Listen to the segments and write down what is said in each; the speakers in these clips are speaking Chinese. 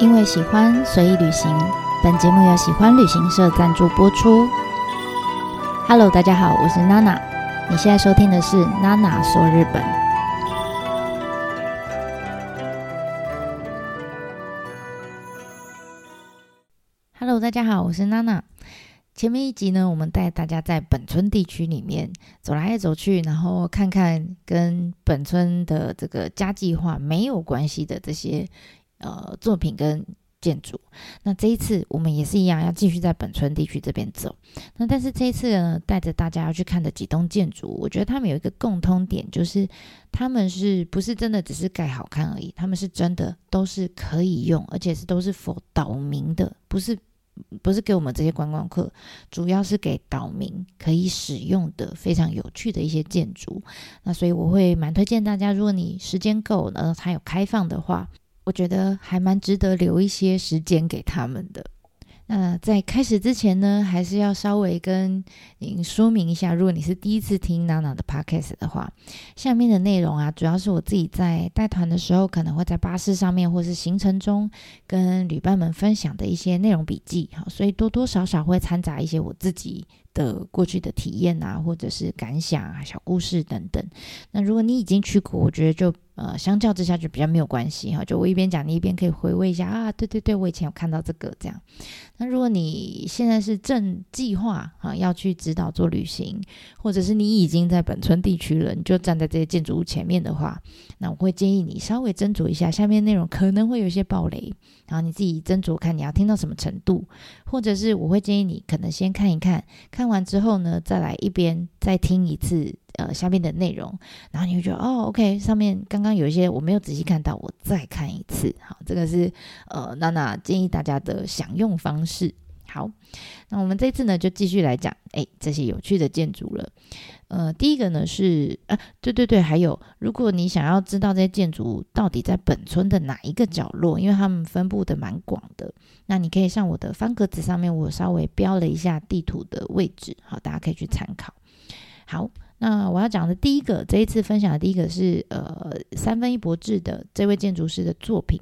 因为喜欢，所以旅行。本节目由喜欢旅行社赞助播出。Hello，大家好，我是娜娜。你现在收听的是娜娜说日本。Hello，大家好，我是娜娜。前面一集呢，我们带大家在本村地区里面走来走去，然后看看跟本村的这个家计划没有关系的这些。呃，作品跟建筑，那这一次我们也是一样，要继续在本村地区这边走。那但是这一次呢，带着大家要去看的几栋建筑，我觉得他们有一个共通点，就是他们是不是真的只是盖好看而已？他们是真的都是可以用，而且是都是否岛民的，不是不是给我们这些观光客，主要是给岛民可以使用的非常有趣的一些建筑。那所以我会蛮推荐大家，如果你时间够，然后它有开放的话。我觉得还蛮值得留一些时间给他们的。那在开始之前呢，还是要稍微跟您说明一下，如果你是第一次听娜娜的 podcast 的话，下面的内容啊，主要是我自己在带团的时候，可能会在巴士上面或是行程中跟旅伴们分享的一些内容笔记，好，所以多多少少会掺杂一些我自己的过去的体验啊，或者是感想啊、小故事等等。那如果你已经去过，我觉得就。呃，相较之下就比较没有关系哈，就我一边讲，你一边可以回味一下啊，对对对，我以前有看到这个这样。那如果你现在是正计划啊要去指导做旅行，或者是你已经在本村地区了，你就站在这些建筑物前面的话，那我会建议你稍微斟酌一下，下面内容可能会有一些暴雷，然后你自己斟酌看你要听到什么程度，或者是我会建议你可能先看一看，看完之后呢，再来一边再听一次。呃，下面的内容，然后你会觉得哦，OK，上面刚刚有一些我没有仔细看到，我再看一次。好，这个是呃娜娜建议大家的享用方式。是好，那我们这次呢就继续来讲，哎，这些有趣的建筑了。呃，第一个呢是啊，对对对，还有，如果你想要知道这些建筑到底在本村的哪一个角落，因为他们分布的蛮广的，那你可以上我的方格子上面，我稍微标了一下地图的位置，好，大家可以去参考。好。那我要讲的第一个，这一次分享的第一个是呃三分一博志的这位建筑师的作品。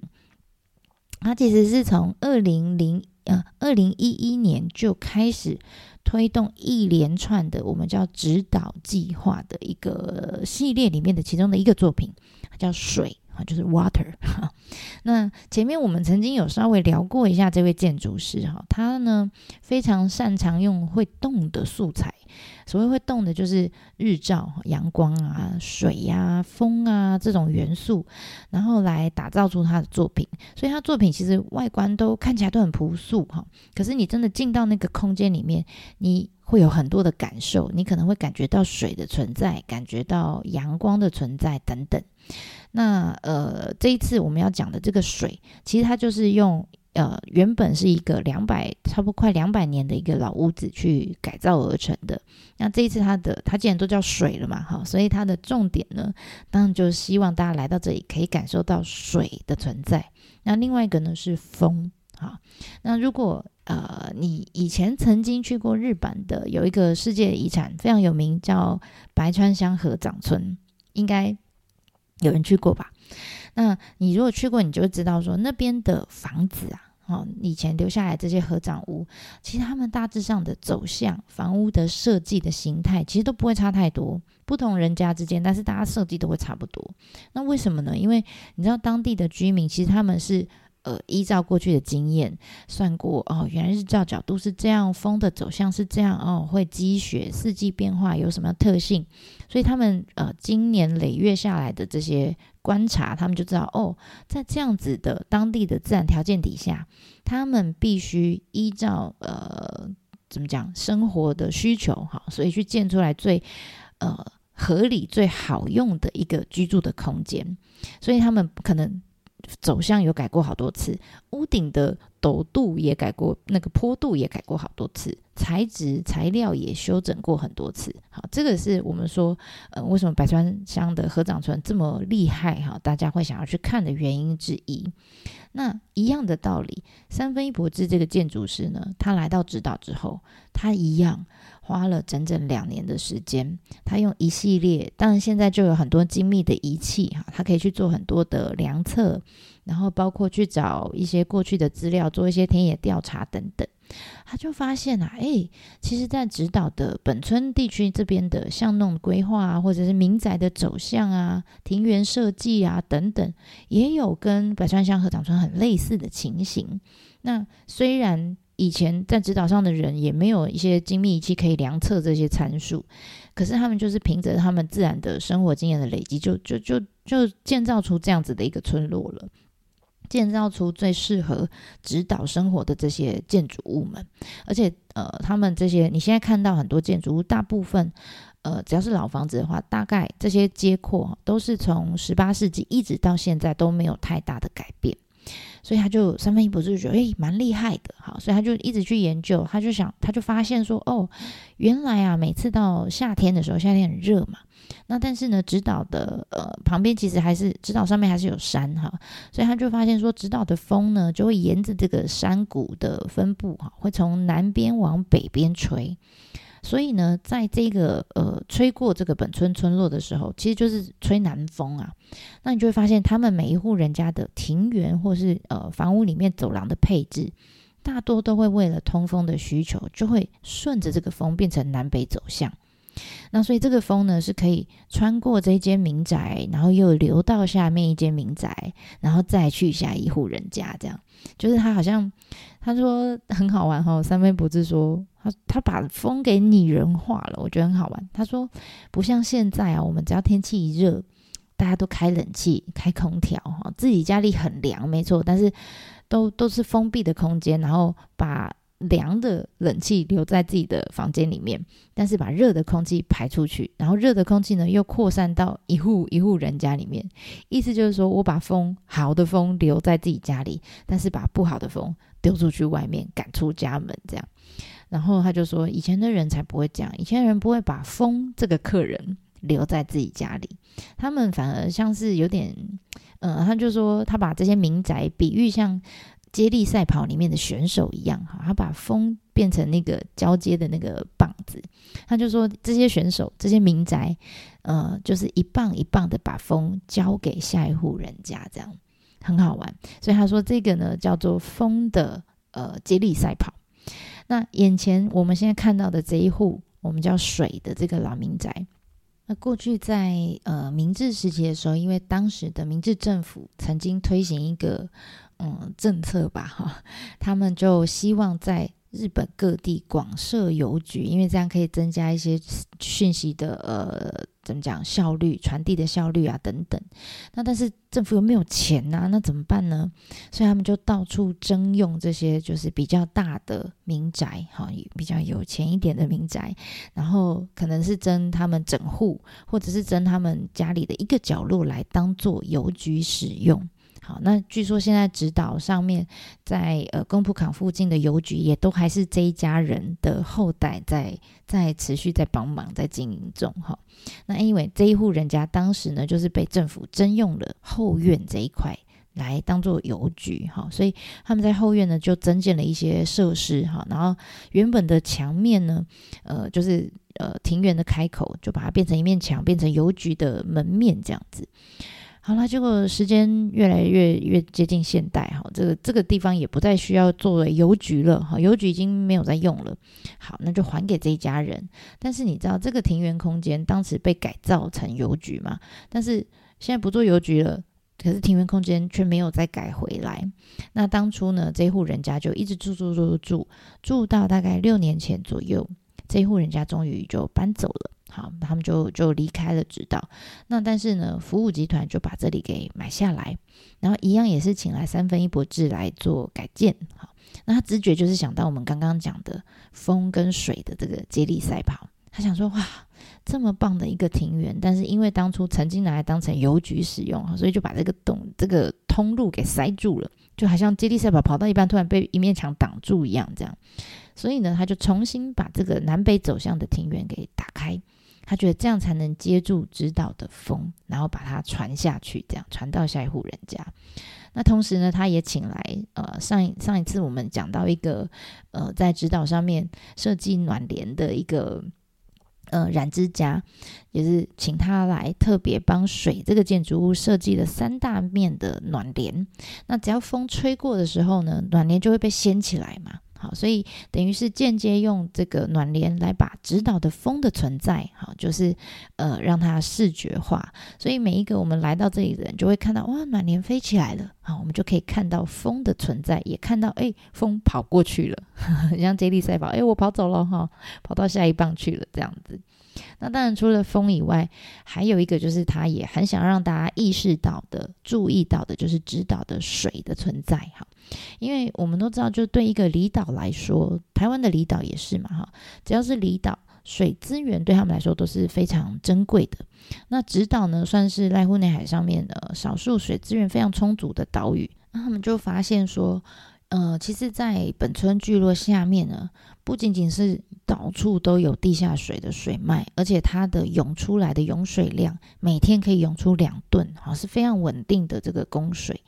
他其实是从二零零呃二零一一年就开始推动一连串的我们叫指导计划的一个系列里面的其中的一个作品，叫水啊，就是 water。那前面我们曾经有稍微聊过一下这位建筑师哈，他呢非常擅长用会动的素材。所谓会动的，就是日照、阳光啊、水呀、风啊这种元素，然后来打造出他的作品。所以他作品其实外观都看起来都很朴素哈，可是你真的进到那个空间里面，你会有很多的感受。你可能会感觉到水的存在，感觉到阳光的存在等等。那呃，这一次我们要讲的这个水，其实它就是用。呃，原本是一个两百，差不多快两百年的一个老屋子去改造而成的。那这一次它的，它既然都叫水了嘛，哈，所以它的重点呢，当然就是希望大家来到这里可以感受到水的存在。那另外一个呢是风，哈。那如果呃你以前曾经去过日本的，有一个世界遗产非常有名，叫白川乡合掌村，应该有人去过吧？那你如果去过，你就会知道说那边的房子啊。哦，以前留下来这些合掌屋，其实他们大致上的走向、房屋的设计的形态，其实都不会差太多。不同人家之间，但是大家设计都会差不多。那为什么呢？因为你知道当地的居民，其实他们是。呃，依照过去的经验算过哦，原来日照角度是这样，风的走向是这样哦，会积雪，四季变化有什么特性？所以他们呃，经年累月下来的这些观察，他们就知道哦，在这样子的当地的自然条件底下，他们必须依照呃怎么讲生活的需求哈，所以去建出来最呃合理、最好用的一个居住的空间，所以他们可能。走向有改过好多次，屋顶的陡度也改过，那个坡度也改过好多次，材质材料也修整过很多次。好，这个是我们说，呃，为什么百川乡的合掌村这么厉害哈？大家会想要去看的原因之一。那一样的道理，三分一博志这个建筑师呢，他来到指导之后，他一样。花了整整两年的时间，他用一系列，当然现在就有很多精密的仪器哈，他可以去做很多的量测，然后包括去找一些过去的资料，做一些田野调查等等。他就发现啊，哎，其实，在指导的本村地区这边的巷弄规划啊，或者是民宅的走向啊、庭园设计啊等等，也有跟百川乡和长村很类似的情形。那虽然以前在指导上的人也没有一些精密仪器可以量测这些参数，可是他们就是凭着他们自然的生活经验的累积，就就就就建造出这样子的一个村落了。建造出最适合指导生活的这些建筑物们，而且呃，他们这些你现在看到很多建筑物，大部分呃，只要是老房子的话，大概这些街廓都是从十八世纪一直到现在都没有太大的改变。所以他就三分一不是觉得诶蛮厉害的，好，所以他就一直去研究，他就想他就发现说哦，原来啊，每次到夏天的时候，夏天很热嘛。那但是呢，指导的呃旁边其实还是指导上面还是有山哈，所以他就发现说，指导的风呢就会沿着这个山谷的分布哈，会从南边往北边吹。所以呢，在这个呃吹过这个本村村落的时候，其实就是吹南风啊。那你就会发现，他们每一户人家的庭园或是呃房屋里面走廊的配置，大多都会为了通风的需求，就会顺着这个风变成南北走向。那所以这个风呢，是可以穿过这间民宅，然后又流到下面一间民宅，然后再去下一户人家，这样就是他好像他说很好玩哈。三妹不是说他他把风给拟人化了，我觉得很好玩。他说不像现在啊，我们只要天气一热，大家都开冷气、开空调哈，自己家里很凉没错，但是都都是封闭的空间，然后把。凉的冷气留在自己的房间里面，但是把热的空气排出去，然后热的空气呢又扩散到一户一户人家里面。意思就是说我把风好的风留在自己家里，但是把不好的风丢出去外面，赶出家门这样。然后他就说，以前的人才不会这样，以前的人不会把风这个客人留在自己家里，他们反而像是有点，嗯，他就说他把这些民宅比喻像。接力赛跑里面的选手一样哈，他把风变成那个交接的那个棒子，他就说这些选手这些民宅，呃，就是一棒一棒的把风交给下一户人家，这样很好玩。所以他说这个呢叫做风的呃接力赛跑。那眼前我们现在看到的这一户，我们叫水的这个老民宅。那过去在呃明治时期的时候，因为当时的明治政府曾经推行一个。嗯，政策吧，哈，他们就希望在日本各地广设邮局，因为这样可以增加一些讯息的呃，怎么讲效率、传递的效率啊等等。那但是政府又没有钱呐，那怎么办呢？所以他们就到处征用这些就是比较大的民宅，哈，比较有钱一点的民宅，然后可能是征他们整户，或者是征他们家里的一个角落来当做邮局使用。好，那据说现在直岛上面，在呃宫浦港附近的邮局也都还是这一家人的后代在在持续在帮忙在经营中哈。那因为这一户人家当时呢，就是被政府征用了后院这一块来当做邮局哈，所以他们在后院呢就增建了一些设施哈，然后原本的墙面呢，呃，就是呃庭园的开口就把它变成一面墙，变成邮局的门面这样子。好了，结果时间越来越越接近现代，哈，这个这个地方也不再需要作为邮局了，哈，邮局已经没有在用了。好，那就还给这一家人。但是你知道这个庭园空间当时被改造成邮局嘛？但是现在不做邮局了，可是庭园空间却没有再改回来。那当初呢，这户人家就一直住住住住住到大概六年前左右，这户人家终于就搬走了。好，他们就就离开了指导。那但是呢，服务集团就把这里给买下来，然后一样也是请来三分一博智来做改建。好，那他直觉就是想到我们刚刚讲的风跟水的这个接力赛跑。他想说，哇，这么棒的一个庭园，但是因为当初曾经拿来当成邮局使用，所以就把这个洞、这个通路给塞住了，就好像接力赛跑跑到一半，突然被一面墙挡住一样，这样。所以呢，他就重新把这个南北走向的庭园给打开。他觉得这样才能接住指导的风，然后把它传下去，这样传到下一户人家。那同时呢，他也请来呃上一上一次我们讲到一个呃在指导上面设计暖帘的一个呃染之家，也是请他来特别帮水这个建筑物设计了三大面的暖帘。那只要风吹过的时候呢，暖帘就会被掀起来嘛。好，所以等于是间接用这个暖帘来把指导的风的存在，好，就是呃让它视觉化。所以每一个我们来到这里的人就会看到，哇，暖帘飞起来了，好，我们就可以看到风的存在，也看到哎，风跑过去了，像接力赛跑，哎，我跑走了哈，跑到下一棒去了，这样子。那当然，除了风以外，还有一个就是他也很想让大家意识到的、注意到的，就是指导的水的存在哈。因为我们都知道，就对一个离岛来说，台湾的离岛也是嘛哈。只要是离岛，水资源对他们来说都是非常珍贵的。那直岛呢，算是濑户内海上面的少数水资源非常充足的岛屿。那他们就发现说。呃，其实，在本村聚落下面呢，不仅仅是到处都有地下水的水脉，而且它的涌出来的涌水量每天可以涌出两吨，啊，是非常稳定的这个供水。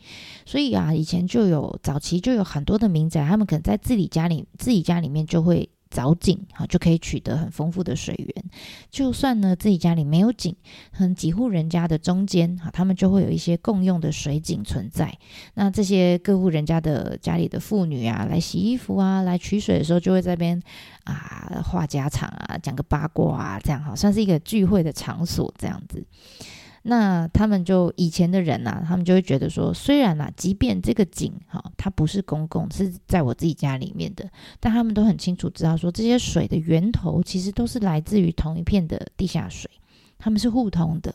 所以啊，以前就有早期就有很多的民宅，他们可能在自己家里自己家里面就会。凿井啊就可以取得很丰富的水源，就算呢自己家里没有井，很几户人家的中间哈，他们就会有一些共用的水井存在。那这些各户人家的家里的妇女啊，来洗衣服啊，来取水的时候，就会在边啊话家常啊，讲个八卦啊，这样哈，算是一个聚会的场所这样子。那他们就以前的人呐，他们就会觉得说，虽然呐，即便这个井哈，它不是公共，是在我自己家里面的，但他们都很清楚知道说，这些水的源头其实都是来自于同一片的地下水。他们是互通的，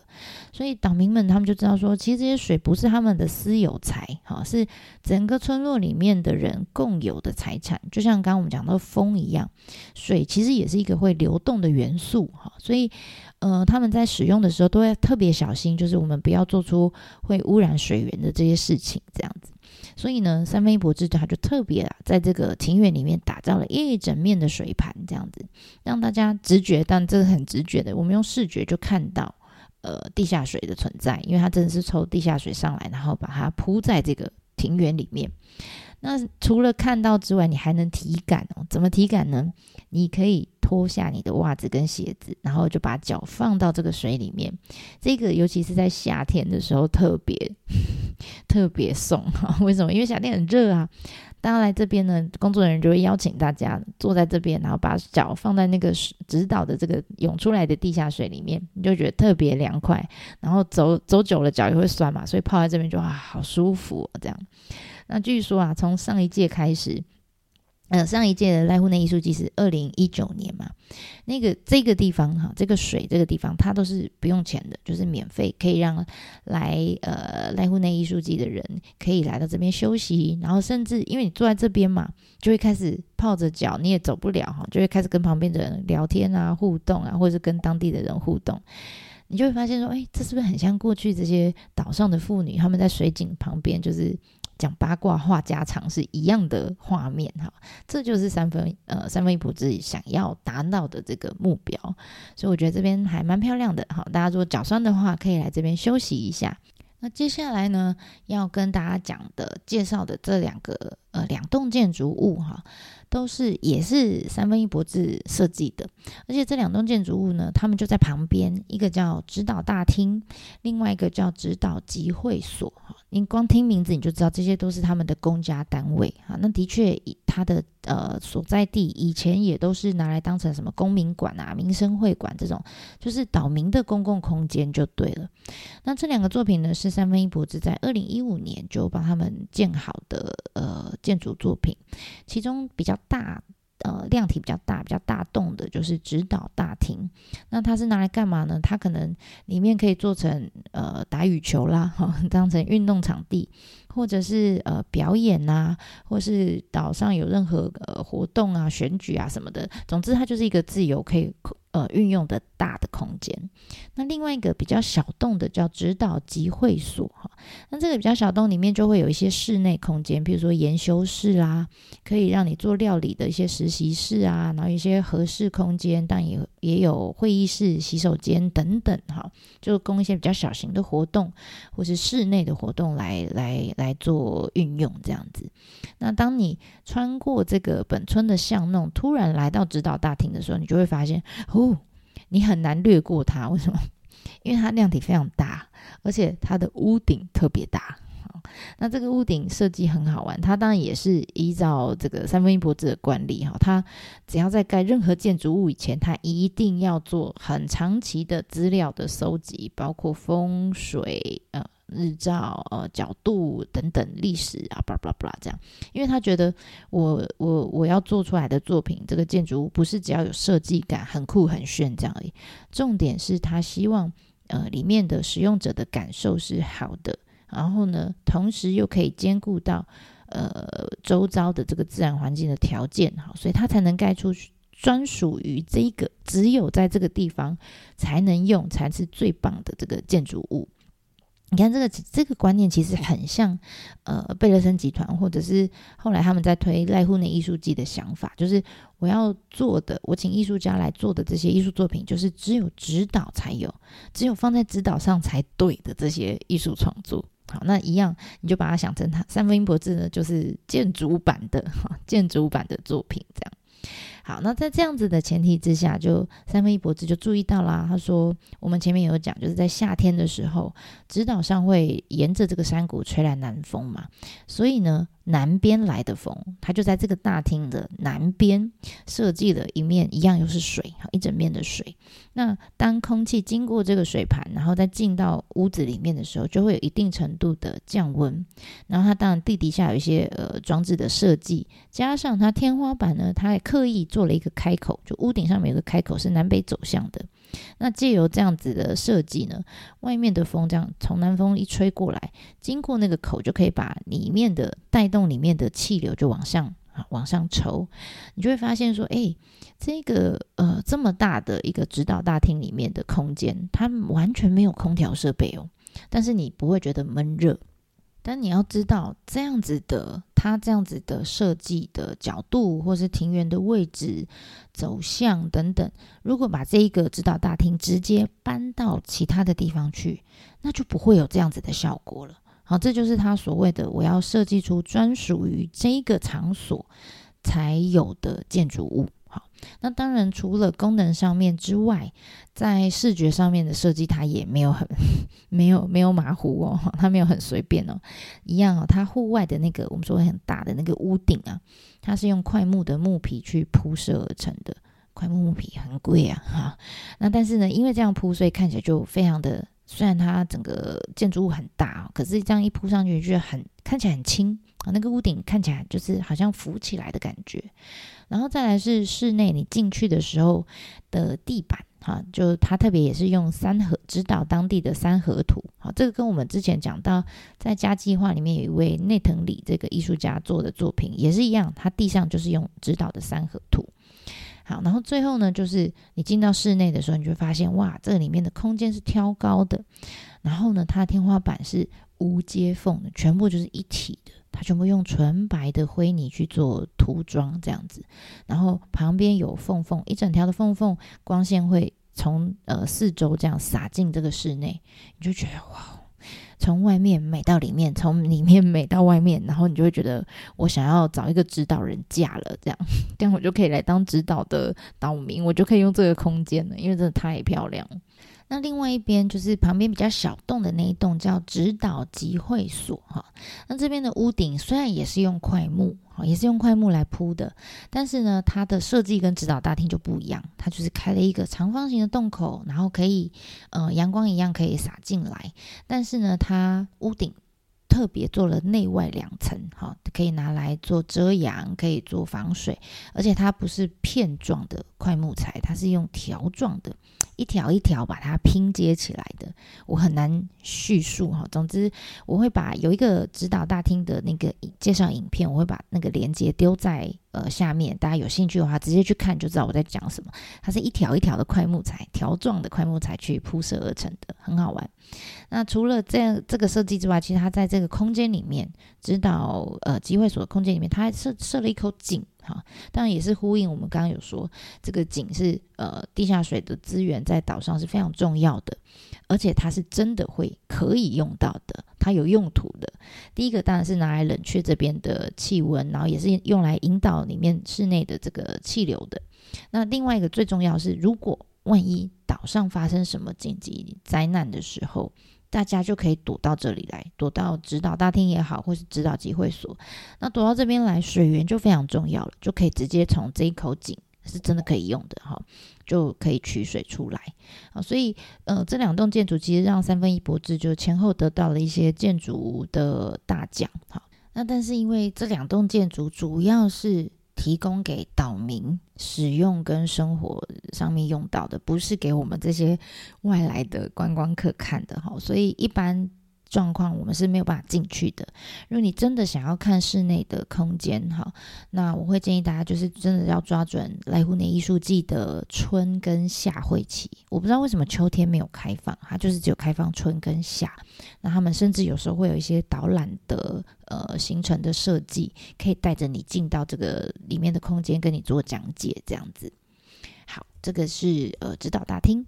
所以岛民们他们就知道说，其实这些水不是他们的私有财，哈，是整个村落里面的人共有的财产。就像刚刚我们讲到风一样，水其实也是一个会流动的元素，哈，所以呃，他们在使用的时候都会特别小心，就是我们不要做出会污染水源的这些事情，这样子。所以呢，三分一博智他就特别啊，在这个庭院里面打造了一整面的水盘，这样子让大家直觉，但这个很直觉的，我们用视觉就看到，呃，地下水的存在，因为它真的是抽地下水上来，然后把它铺在这个庭园里面。那除了看到之外，你还能体感哦？怎么体感呢？你可以。脱下你的袜子跟鞋子，然后就把脚放到这个水里面。这个尤其是在夏天的时候特别 特别爽哈。为什么？因为夏天很热啊。大家来这边呢，工作人员就会邀请大家坐在这边，然后把脚放在那个指导的这个涌出来的地下水里面，你就觉得特别凉快。然后走走久了脚也会酸嘛，所以泡在这边就啊好舒服这样。那据说啊，从上一届开始。呃，上一届的濑户内艺术季是二零一九年嘛？那个这个地方哈，这个水这个地方，它都是不用钱的，就是免费，可以让来呃濑户内艺术季的人可以来到这边休息，然后甚至因为你坐在这边嘛，就会开始泡着脚，你也走不了哈，就会开始跟旁边的人聊天啊、互动啊，或者是跟当地的人互动，你就会发现说，哎，这是不是很像过去这些岛上的妇女，他们在水井旁边就是。讲八卦话家常是一样的画面哈，这就是三分呃三分一普自己想要达到的这个目标，所以我觉得这边还蛮漂亮的哈。大家如果脚酸的话，可以来这边休息一下。那接下来呢，要跟大家讲的介绍的这两个呃两栋建筑物哈。都是也是三分一博智设计的，而且这两栋建筑物呢，他们就在旁边，一个叫指导大厅，另外一个叫指导集会所。哈，你光听名字你就知道这些都是他们的公家单位。哈，那的确以，它的呃所在地以前也都是拿来当成什么公民馆啊、民生会馆这种，就是岛民的公共空间就对了。那这两个作品呢，是三分一博子在二零一五年就帮他们建好的呃建筑作品，其中比较。大呃量体比较大、比较大栋的，就是指导大厅。那它是拿来干嘛呢？它可能里面可以做成呃打羽球啦，当成运动场地，或者是呃表演呐，或是岛上有任何呃活动啊、选举啊什么的。总之，它就是一个自由可以。呃，运用的大的空间。那另外一个比较小洞的叫指导集会所哈。那这个比较小洞里面就会有一些室内空间，比如说研修室啦，可以让你做料理的一些实习室啊，然后一些合适空间，但也也有会议室、洗手间等等哈，就供一些比较小型的活动或是室内的活动来来来做运用这样子。那当你穿过这个本村的巷弄，突然来到指导大厅的时候，你就会发现哦。你很难略过它。为什么？因为它量体非常大，而且它的屋顶特别大。那这个屋顶设计很好玩，它当然也是依照这个三分一博子的惯例哈，它只要在盖任何建筑物以前，它一定要做很长期的资料的收集，包括风水呃。日照、呃角度等等历史啊，巴拉巴拉巴拉这样，因为他觉得我我我要做出来的作品，这个建筑物不是只要有设计感、很酷很炫这样而已，重点是他希望呃里面的使用者的感受是好的，然后呢，同时又可以兼顾到呃周遭的这个自然环境的条件哈，所以他才能盖出专属于这个只有在这个地方才能用，才是最棒的这个建筑物。你看这个这个观念其实很像，呃，贝勒森集团或者是后来他们在推赖户内艺术季的想法，就是我要做的，我请艺术家来做的这些艺术作品，就是只有指导才有，只有放在指导上才对的这些艺术创作。好，那一样你就把它想成它三分音博字呢，就是建筑版的哈，建筑版的作品这样。好，那在这样子的前提之下，就三分一博子就注意到啦。他说，我们前面有讲，就是在夏天的时候，直岛上会沿着这个山谷吹来南风嘛，所以呢。南边来的风，它就在这个大厅的南边设计了一面，一样又是水，一整面的水。那当空气经过这个水盘，然后再进到屋子里面的时候，就会有一定程度的降温。然后它当然地底下有一些呃装置的设计，加上它天花板呢，它还刻意做了一个开口，就屋顶上面有个开口是南北走向的。那借由这样子的设计呢，外面的风这样从南风一吹过来，经过那个口就可以把里面的带动里面的气流就往上啊往上抽，你就会发现说，哎，这个呃这么大的一个指导大厅里面的空间，它完全没有空调设备哦，但是你不会觉得闷热。但你要知道，这样子的，它这样子的设计的角度，或是庭园的位置、走向等等，如果把这一个指导大厅直接搬到其他的地方去，那就不会有这样子的效果了。好，这就是他所谓的我要设计出专属于这一个场所才有的建筑物。那当然，除了功能上面之外，在视觉上面的设计，它也没有很没有没有马虎哦，它没有很随便哦，一样哦。它户外的那个我们说很大的那个屋顶啊，它是用块木的木皮去铺设而成的，块木木皮很贵啊哈。那但是呢，因为这样铺，所以看起来就非常的，虽然它整个建筑物很大，可是这样一铺上去，就很看起来很轻啊，那个屋顶看起来就是好像浮起来的感觉。然后再来是室内，你进去的时候的地板，哈，就它特别也是用三合指导当地的三合土，好，这个跟我们之前讲到在家计划里面有一位内藤里这个艺术家做的作品也是一样，他地上就是用指导的三合土。好，然后最后呢，就是你进到室内的时候，你就发现，哇，这里面的空间是挑高的，然后呢，它的天花板是无接缝的，全部就是一体的。它全部用纯白的灰泥去做涂装，这样子，然后旁边有缝缝，一整条的缝缝，光线会从呃四周这样洒进这个室内，你就觉得哇，从外面美到里面，从里面美到外面，然后你就会觉得我想要找一个指导人嫁了，这样，这样我就可以来当指导的岛民，我就可以用这个空间了，因为真的太漂亮。那另外一边就是旁边比较小栋的那一栋叫指导集会所哈。那这边的屋顶虽然也是用块木，也是用块木来铺的，但是呢，它的设计跟指导大厅就不一样，它就是开了一个长方形的洞口，然后可以呃阳光一样可以洒进来，但是呢，它屋顶。特别做了内外两层，哈，可以拿来做遮阳，可以做防水，而且它不是片状的块木材，它是用条状的，一条一条把它拼接起来的。我很难叙述哈，总之我会把有一个指导大厅的那个介绍影片，我会把那个链接丢在。呃，下面大家有兴趣的话，直接去看就知道我在讲什么。它是一条一条的块木材，条状的块木材去铺设而成的，很好玩。那除了这样这个设计之外，其实它在这个空间里面，指导呃集会所的空间里面，它还设设了一口井。哈，当然也是呼应我们刚刚有说，这个井是呃地下水的资源在岛上是非常重要的，而且它是真的会可以用到的，它有用途的。第一个当然是拿来冷却这边的气温，然后也是用来引导里面室内的这个气流的。那另外一个最重要是，如果万一岛上发生什么紧急灾难的时候，大家就可以躲到这里来，躲到指导大厅也好，或是指导集会所。那躲到这边来，水源就非常重要了，就可以直接从这一口井是真的可以用的哈，就可以取水出来啊。所以呃，这两栋建筑其实让三分一博智就前后得到了一些建筑的大奖哈。那但是因为这两栋建筑主要是提供给岛民使用跟生活上面用到的，不是给我们这些外来的观光客看的哈，所以一般。状况我们是没有办法进去的。如果你真的想要看室内的空间，哈，那我会建议大家就是真的要抓准来湖内艺术季的春跟夏会期。我不知道为什么秋天没有开放，它就是只有开放春跟夏。那他们甚至有时候会有一些导览的呃行程的设计，可以带着你进到这个里面的空间，跟你做讲解这样子。好，这个是呃指导大厅。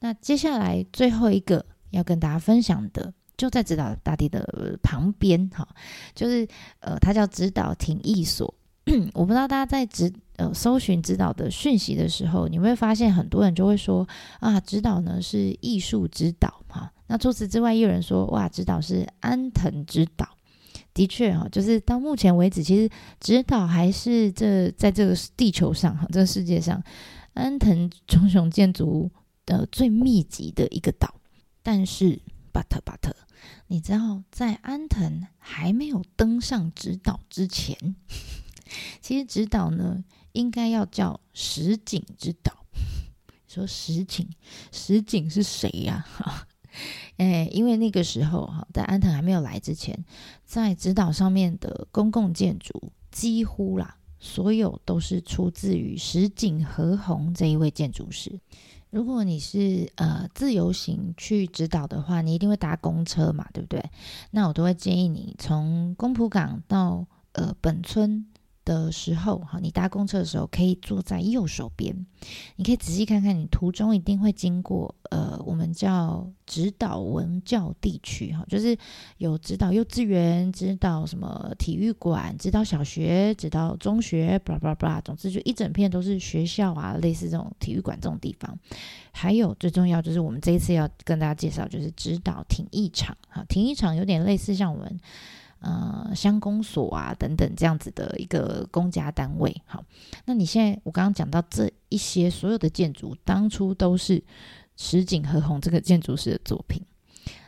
那接下来最后一个要跟大家分享的。就在指导大地的旁边，哈，就是呃，它叫指导庭艺所。我不知道大家在指呃搜寻指导的讯息的时候，你会发现很多人就会说啊，指导呢是艺术指导，哈。那除此之外，也有人说哇，指导是安藤指导。的确，哈，就是到目前为止，其实指导还是这在这个地球上，哈，这个世界上安藤忠雄建筑的最密集的一个岛。但是，but but。你知道，在安藤还没有登上指导之前，其实指导呢应该要叫石井指导。说石井，石井是谁呀？哎，因为那个时候哈，在安藤还没有来之前，在指导上面的公共建筑几乎啦，所有都是出自于石井和宏这一位建筑师。如果你是呃自由行去指导的话，你一定会搭公车嘛，对不对？那我都会建议你从公浦港到呃本村。的时候，哈，你搭公车的时候可以坐在右手边，你可以仔细看看，你途中一定会经过，呃，我们叫指导文教地区，哈，就是有指导幼稚园、指导什么体育馆、指导小学、指导中学，巴拉巴拉巴拉，总之就一整片都是学校啊，类似这种体育馆这种地方。还有最重要就是我们这一次要跟大家介绍，就是指导体育场，哈，体育场有点类似像我们。呃，乡公所啊，等等这样子的一个公家单位，好，那你现在我刚刚讲到这一些所有的建筑，当初都是石井和宏这个建筑师的作品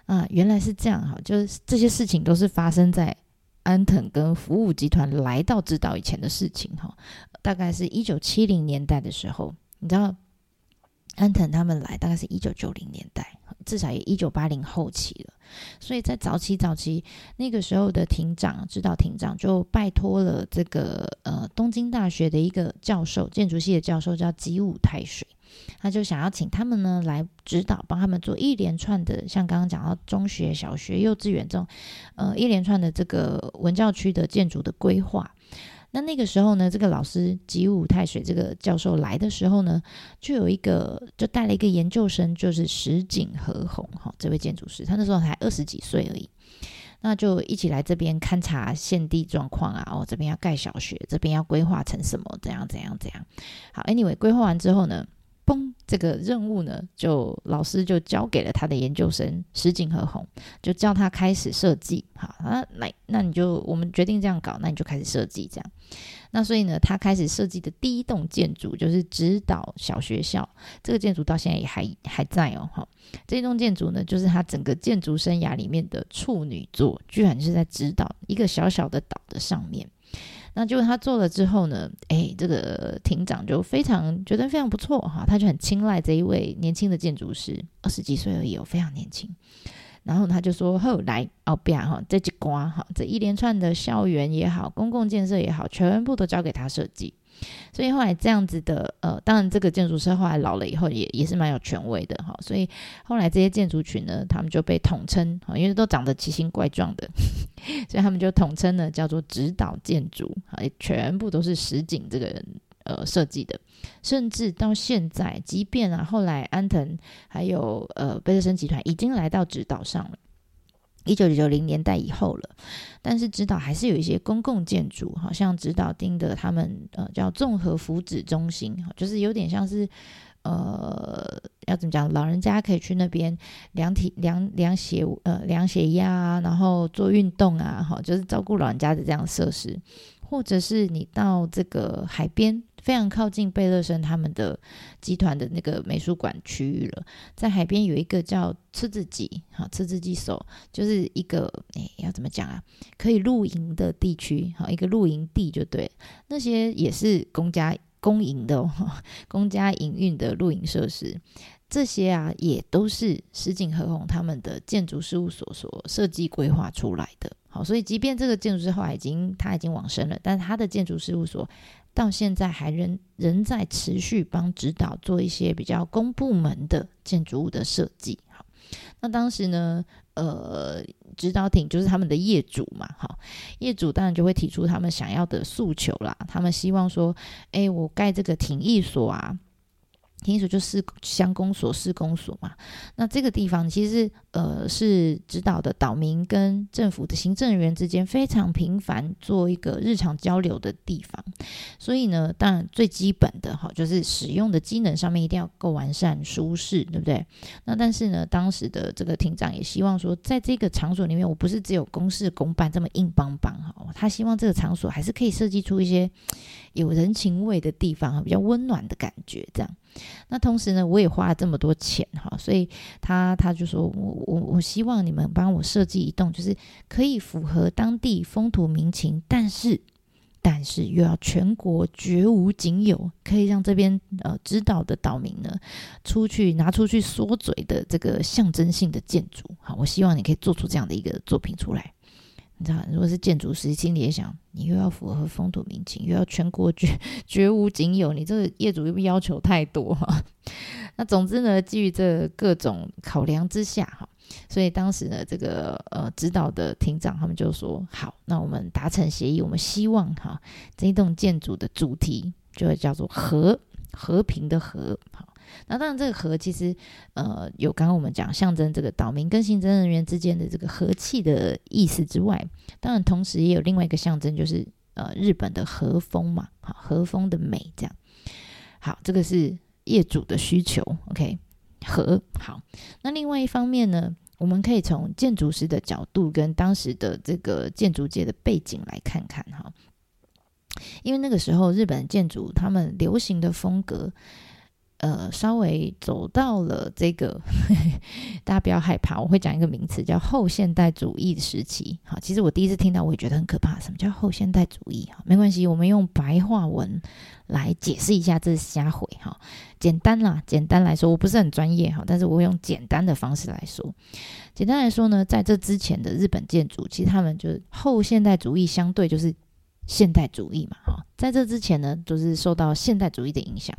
啊，原来是这样哈，就是这些事情都是发生在安藤跟服务集团来到指导以前的事情哈，大概是一九七零年代的时候，你知道安藤他们来大概是一九九零年代。至少也一九八零后期了，所以在早期早期那个时候的庭长指导庭长就拜托了这个呃东京大学的一个教授，建筑系的教授叫吉武太水，他就想要请他们呢来指导，帮他们做一连串的像刚刚讲到中学、小学、幼稚园这种呃一连串的这个文教区的建筑的规划。那那个时候呢，这个老师吉武太水这个教授来的时候呢，就有一个就带了一个研究生，就是石井和宏哈，这位建筑师，他那时候才二十几岁而已，那就一起来这边勘察现地状况啊，哦，这边要盖小学，这边要规划成什么，怎样怎样怎样。好，anyway，规划完之后呢。嘣，这个任务呢，就老师就交给了他的研究生石井和宏，就叫他开始设计。好，那那那你就我们决定这样搞，那你就开始设计这样。那所以呢，他开始设计的第一栋建筑就是指导小学校，这个建筑到现在也还还在哦。哈，这栋建筑呢，就是他整个建筑生涯里面的处女作，居然是在指导一个小小的岛的上面。那结果他做了之后呢，哎，这个庭长就非常觉得非常不错哈，他就很青睐这一位年轻的建筑师，二十几岁而已哦，非常年轻。然后他就说：“后来哦，不要哈，这几关哈，这一连串的校园也好，公共建设也好，全部都交给他设计。”所以后来这样子的，呃，当然这个建筑师后来老了以后也也是蛮有权威的哈，所以后来这些建筑群呢，他们就被统称哈，因为都长得奇形怪状的，所以他们就统称呢叫做指导建筑啊，全部都是实景这个人呃设计的，甚至到现在，即便啊后来安藤还有呃贝特森集团已经来到指导上了。一九九零年代以后了，但是指导还是有一些公共建筑，好像指导丁的他们呃叫综合福祉中心，就是有点像是呃，要怎么讲？老人家可以去那边量体、量量血呃量血压啊，然后做运动啊，哈，就是照顾老人家的这样设施，或者是你到这个海边。非常靠近贝勒森他们的集团的那个美术馆区域了，在海边有一个叫吃自己，好吃自己手，就是一个诶要怎么讲啊？可以露营的地区，好一个露营地就对，那些也是公家公营的，公家营运的露营设施，这些啊也都是石井和宏他们的建筑事务所所设计规划出来的。好，所以即便这个建筑师后来已经他已经往生了，但是他的建筑事务所。到现在还仍仍在持续帮指导做一些比较公部门的建筑物的设计。好，那当时呢，呃，指导艇就是他们的业主嘛，哈，业主当然就会提出他们想要的诉求啦。他们希望说，哎，我盖这个艇艺所啊。听所就是乡公所、市公所嘛，那这个地方其实呃是指导的岛民跟政府的行政人员之间非常频繁做一个日常交流的地方，所以呢，当然最基本的哈就是使用的机能上面一定要够完善、舒适，对不对？那但是呢，当时的这个厅长也希望说，在这个场所里面，我不是只有公事公办这么硬邦邦哈，他希望这个场所还是可以设计出一些有人情味的地方，比较温暖的感觉这样。那同时呢，我也花了这么多钱哈，所以他他就说我我我希望你们帮我设计一栋，就是可以符合当地风土民情，但是但是又要全国绝无仅有，可以让这边呃知道的岛民呢出去拿出去说嘴的这个象征性的建筑。好，我希望你可以做出这样的一个作品出来。如果是建筑师，心里也想，你又要符合风土民情，又要全国绝 绝无仅有，你这个业主又不要求太多哈。那总之呢，基于这各种考量之下哈，所以当时呢，这个呃指导的厅长他们就说，好，那我们达成协议，我们希望哈这一栋建筑的主题就会叫做和和平的和好。那当然，这个和其实，呃，有刚刚我们讲象征这个岛民跟行政人员之间的这个和气的意思之外，当然同时也有另外一个象征，就是呃日本的和风嘛，好和风的美这样。好，这个是业主的需求，OK 和好。那另外一方面呢，我们可以从建筑师的角度跟当时的这个建筑界的背景来看看哈，因为那个时候日本建筑他们流行的风格。呃，稍微走到了这个，大家不要害怕，我会讲一个名词叫后现代主义时期。好，其实我第一次听到，我也觉得很可怕。什么叫后现代主义？哈，没关系，我们用白话文来解释一下，这是瞎回哈。简单啦，简单来说，我不是很专业哈，但是我会用简单的方式来说。简单来说呢，在这之前的日本建筑，其实他们就是后现代主义，相对就是。现代主义嘛，哈，在这之前呢，都是受到现代主义的影响。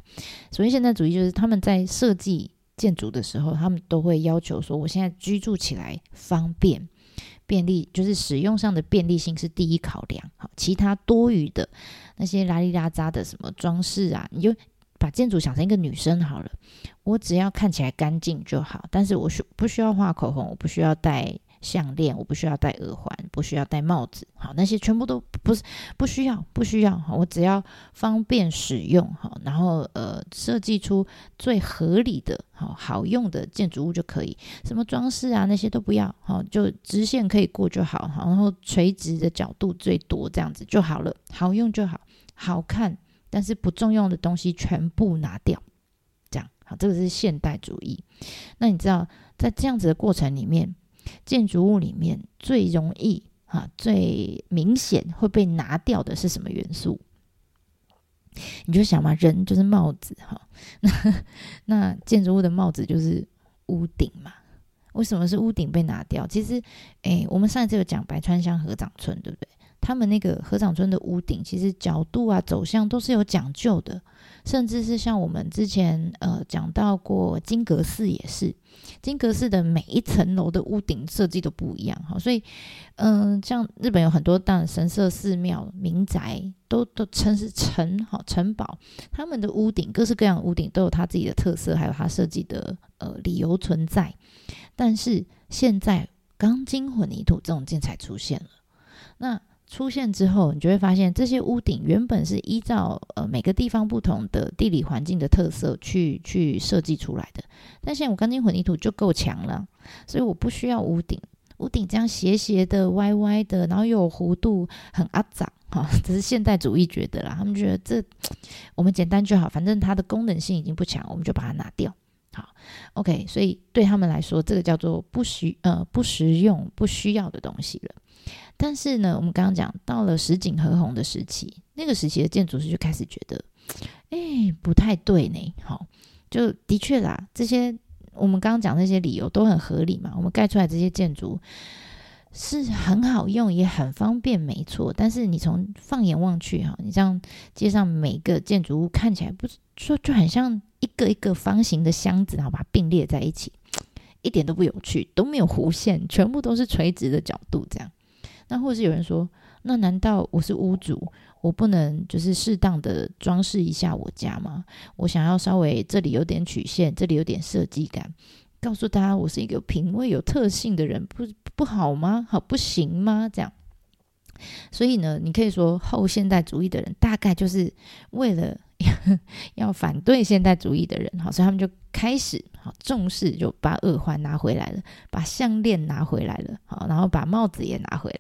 所谓现代主义，就是他们在设计建筑的时候，他们都会要求说，我现在居住起来方便、便利，就是使用上的便利性是第一考量。好，其他多余的那些拉里拉扎的什么装饰啊，你就把建筑想成一个女生好了，我只要看起来干净就好。但是我需不需要画口红？我不需要戴。项链我不需要戴耳环，不需要戴帽子，好，那些全部都不是不需要，不需要，我只要方便使用，好，然后呃设计出最合理的好好用的建筑物就可以，什么装饰啊那些都不要，好，就直线可以过就好，然后垂直的角度最多这样子就好了，好用就好，好看，但是不重用的东西全部拿掉，这样好，这个是现代主义。那你知道在这样子的过程里面？建筑物里面最容易啊最明显会被拿掉的是什么元素？你就想嘛，人就是帽子哈，那 那建筑物的帽子就是屋顶嘛。为什么是屋顶被拿掉？其实，诶，我们上一次有讲白川乡合掌村，对不对？他们那个合掌村的屋顶，其实角度啊、走向都是有讲究的，甚至是像我们之前呃讲到过金阁寺也是，金阁寺的每一层楼的屋顶设计都不一样哈，所以嗯，像日本有很多当神社、寺庙、民宅都都称是城哈城堡，他们的屋顶各式各样的屋顶都有它自己的特色，还有它设计的呃理由存在。但是现在钢筋混凝土这种建材出现了，那出现之后，你就会发现这些屋顶原本是依照呃每个地方不同的地理环境的特色去去设计出来的。但现在我钢筋混凝土就够强了，所以我不需要屋顶。屋顶这样斜斜的、歪歪的，然后又有弧度，很阿杂哈。只是现代主义觉得啦，他们觉得这我们简单就好，反正它的功能性已经不强，我们就把它拿掉。好，OK，所以对他们来说，这个叫做不需呃不实用、不需要的东西了。但是呢，我们刚刚讲到了石井和宏的时期，那个时期的建筑师就开始觉得，哎，不太对呢。好，就的确啦，这些。我们刚刚讲那些理由都很合理嘛？我们盖出来这些建筑是很好用，也很方便，没错。但是你从放眼望去，哈，你这样街上每个建筑物看起来，不是说就很像一个一个方形的箱子，然后把它并列在一起，一点都不有趣，都没有弧线，全部都是垂直的角度，这样。那或是有人说，那难道我是屋主？我不能就是适当的装饰一下我家吗？我想要稍微这里有点曲线，这里有点设计感，告诉大家我是一个品味有特性的人，不不好吗？好不行吗？这样，所以呢，你可以说后现代主义的人大概就是为了 要反对现代主义的人，好，所以他们就开始好重视，就把耳环拿回来了，把项链拿回来了，好，然后把帽子也拿回来。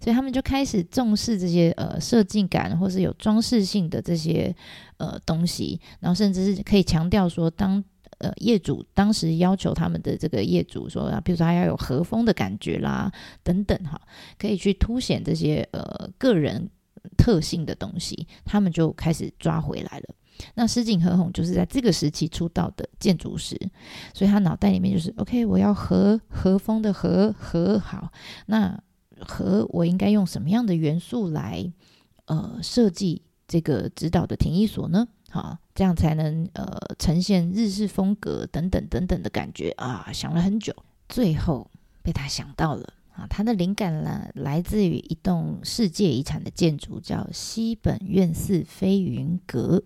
所以他们就开始重视这些呃设计感，或是有装饰性的这些呃东西，然后甚至是可以强调说，当呃业主当时要求他们的这个业主说，比如说他要有和风的感觉啦，等等哈，可以去凸显这些呃个人特性的东西，他们就开始抓回来了。那石井和宏就是在这个时期出道的建筑师，所以他脑袋里面就是 OK，我要和和风的和和好那。和我应该用什么样的元素来呃设计这个指导的停衣所呢？好，这样才能呃呈现日式风格等等等等的感觉啊！想了很久，最后被他想到了啊！他的灵感呢来自于一栋世界遗产的建筑，叫西本院寺飞云阁。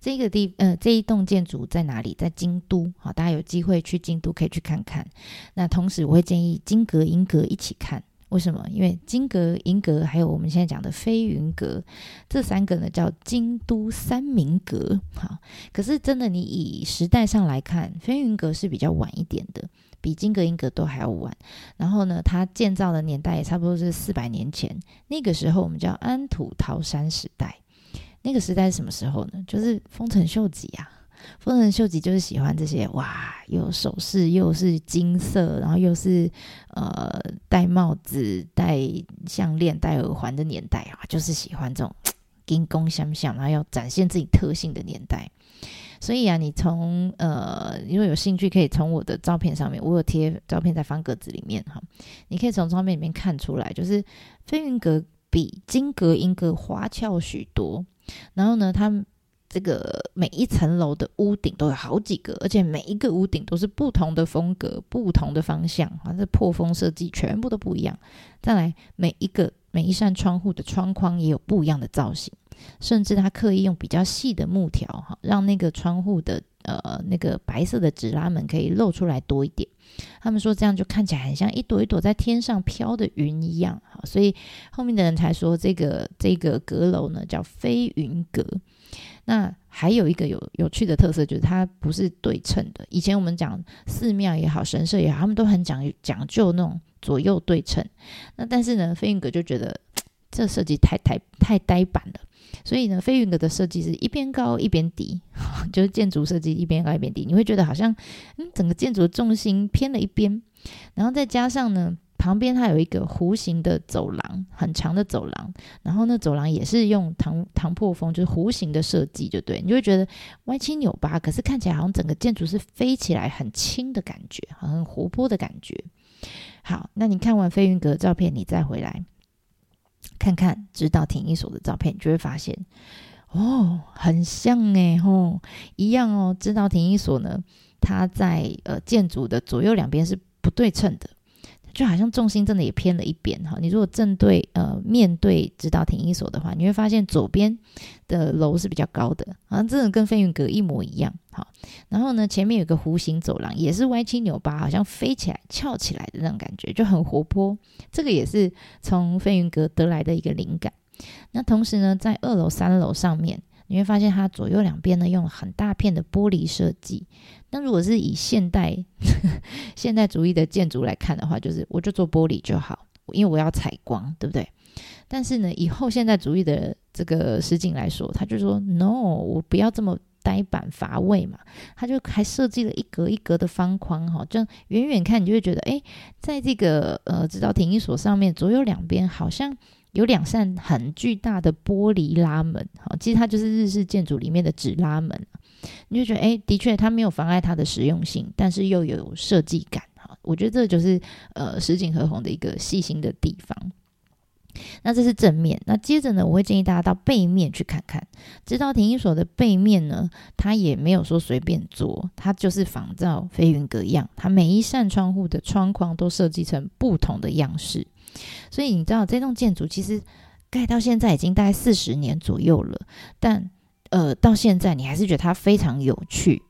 这个地呃这一栋建筑在哪里？在京都。好，大家有机会去京都可以去看看。那同时我会建议金阁银阁一起看。为什么？因为金阁、银阁，还有我们现在讲的飞云阁，这三个呢叫京都三明阁。好，可是真的，你以时代上来看，飞云阁是比较晚一点的，比金阁、银阁都还要晚。然后呢，它建造的年代也差不多是四百年前。那个时候我们叫安土桃山时代。那个时代是什么时候呢？就是丰臣秀吉呀。丰臣秀吉就是喜欢这些哇，又首饰又是金色，然后又是呃戴帽子、戴项链、戴耳环的年代啊，就是喜欢这种金光相向，然后要展现自己特性的年代。所以啊，你从呃，如果有兴趣，可以从我的照片上面，我有贴照片在方格子里面哈，你可以从照片里面看出来，就是飞云阁比金阁银阁花俏许多。然后呢，他们。这个每一层楼的屋顶都有好几个，而且每一个屋顶都是不同的风格、不同的方向，啊，这破风设计全部都不一样。再来，每一个每一扇窗户的窗框也有不一样的造型，甚至他刻意用比较细的木条，哈，让那个窗户的呃那个白色的纸拉门可以露出来多一点。他们说这样就看起来很像一朵一朵在天上飘的云一样，哈，所以后面的人才说这个这个阁楼呢叫飞云阁。那还有一个有有趣的特色，就是它不是对称的。以前我们讲寺庙也好，神社也好，他们都很讲讲究那种左右对称。那但是呢，飞云阁就觉得这设计太太太呆板了，所以呢，飞云阁的设计是一边高一边低，就是建筑设计一边高一边低，你会觉得好像嗯，整个建筑的重心偏了一边，然后再加上呢。旁边它有一个弧形的走廊，很长的走廊，然后那走廊也是用唐唐破风，就是弧形的设计，就对你就会觉得歪七扭八，可是看起来好像整个建筑是飞起来很轻的感觉，很活泼的感觉。好，那你看完飞云阁的照片，你再回来看看指导停一所的照片，你就会发现哦，很像哎吼，一样哦。指导停一所呢，它在呃建筑的左右两边是不对称的。就好像重心真的也偏了一边哈。你如果正对呃面对指导停一所的话，你会发现左边的楼是比较高的，好像真的跟飞云阁一模一样。好，然后呢，前面有个弧形走廊，也是歪七扭八，好像飞起来、翘起来的那种感觉，就很活泼。这个也是从飞云阁得来的一个灵感。那同时呢，在二楼、三楼上面，你会发现它左右两边呢用了很大片的玻璃设计。那如果是以现代 现代主义的建筑来看的话，就是我就做玻璃就好，因为我要采光，对不对？但是呢，以后现代主义的这个实景来说，他就说 no，我不要这么呆板乏味嘛。他就还设计了一格一格的方框，哈，就远远看你就会觉得，哎，在这个呃指导停一所上面，左右两边好像有两扇很巨大的玻璃拉门，哈，其实它就是日式建筑里面的纸拉门。你就觉得，哎，的确，它没有妨碍它的实用性，但是又有设计感，哈，我觉得这就是呃石井和宏的一个细心的地方。那这是正面，那接着呢，我会建议大家到背面去看看。这道停一所的背面呢，它也没有说随便做，它就是仿照飞云阁样，它每一扇窗户的窗框都设计成不同的样式。所以你知道，这栋建筑其实盖到现在已经大概四十年左右了，但。呃，到现在你还是觉得它非常有趣。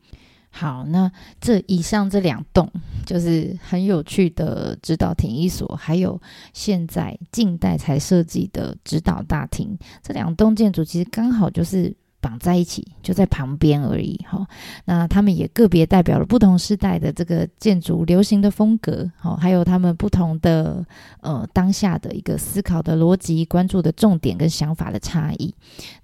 好，那这以上这两栋就是很有趣的指导停一所，还有现在近代才设计的指导大厅，这两栋建筑其实刚好就是绑在一起，就在旁边而已。哈，那他们也个别代表了不同时代的这个建筑流行的风格，好，还有他们不同的呃当下的一个思考的逻辑、关注的重点跟想法的差异。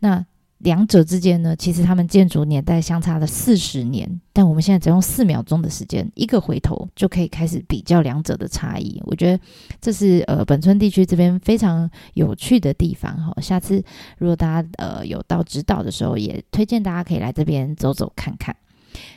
那两者之间呢，其实他们建筑年代相差了四十年，但我们现在只用四秒钟的时间，一个回头就可以开始比较两者的差异。我觉得这是呃本村地区这边非常有趣的地方哈。下次如果大家呃有到指导的时候，也推荐大家可以来这边走走看看。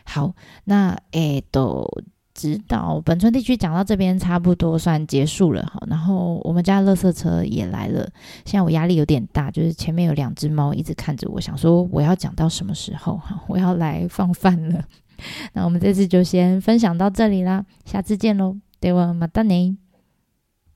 好，那诶都。知道本村地区讲到这边差不多算结束了哈，然后我们家垃圾车也来了，现在我压力有点大，就是前面有两只猫一直看着我，想说我要讲到什么时候哈，我要来放饭了。那我们这次就先分享到这里啦，下次见喽，对我马达尼。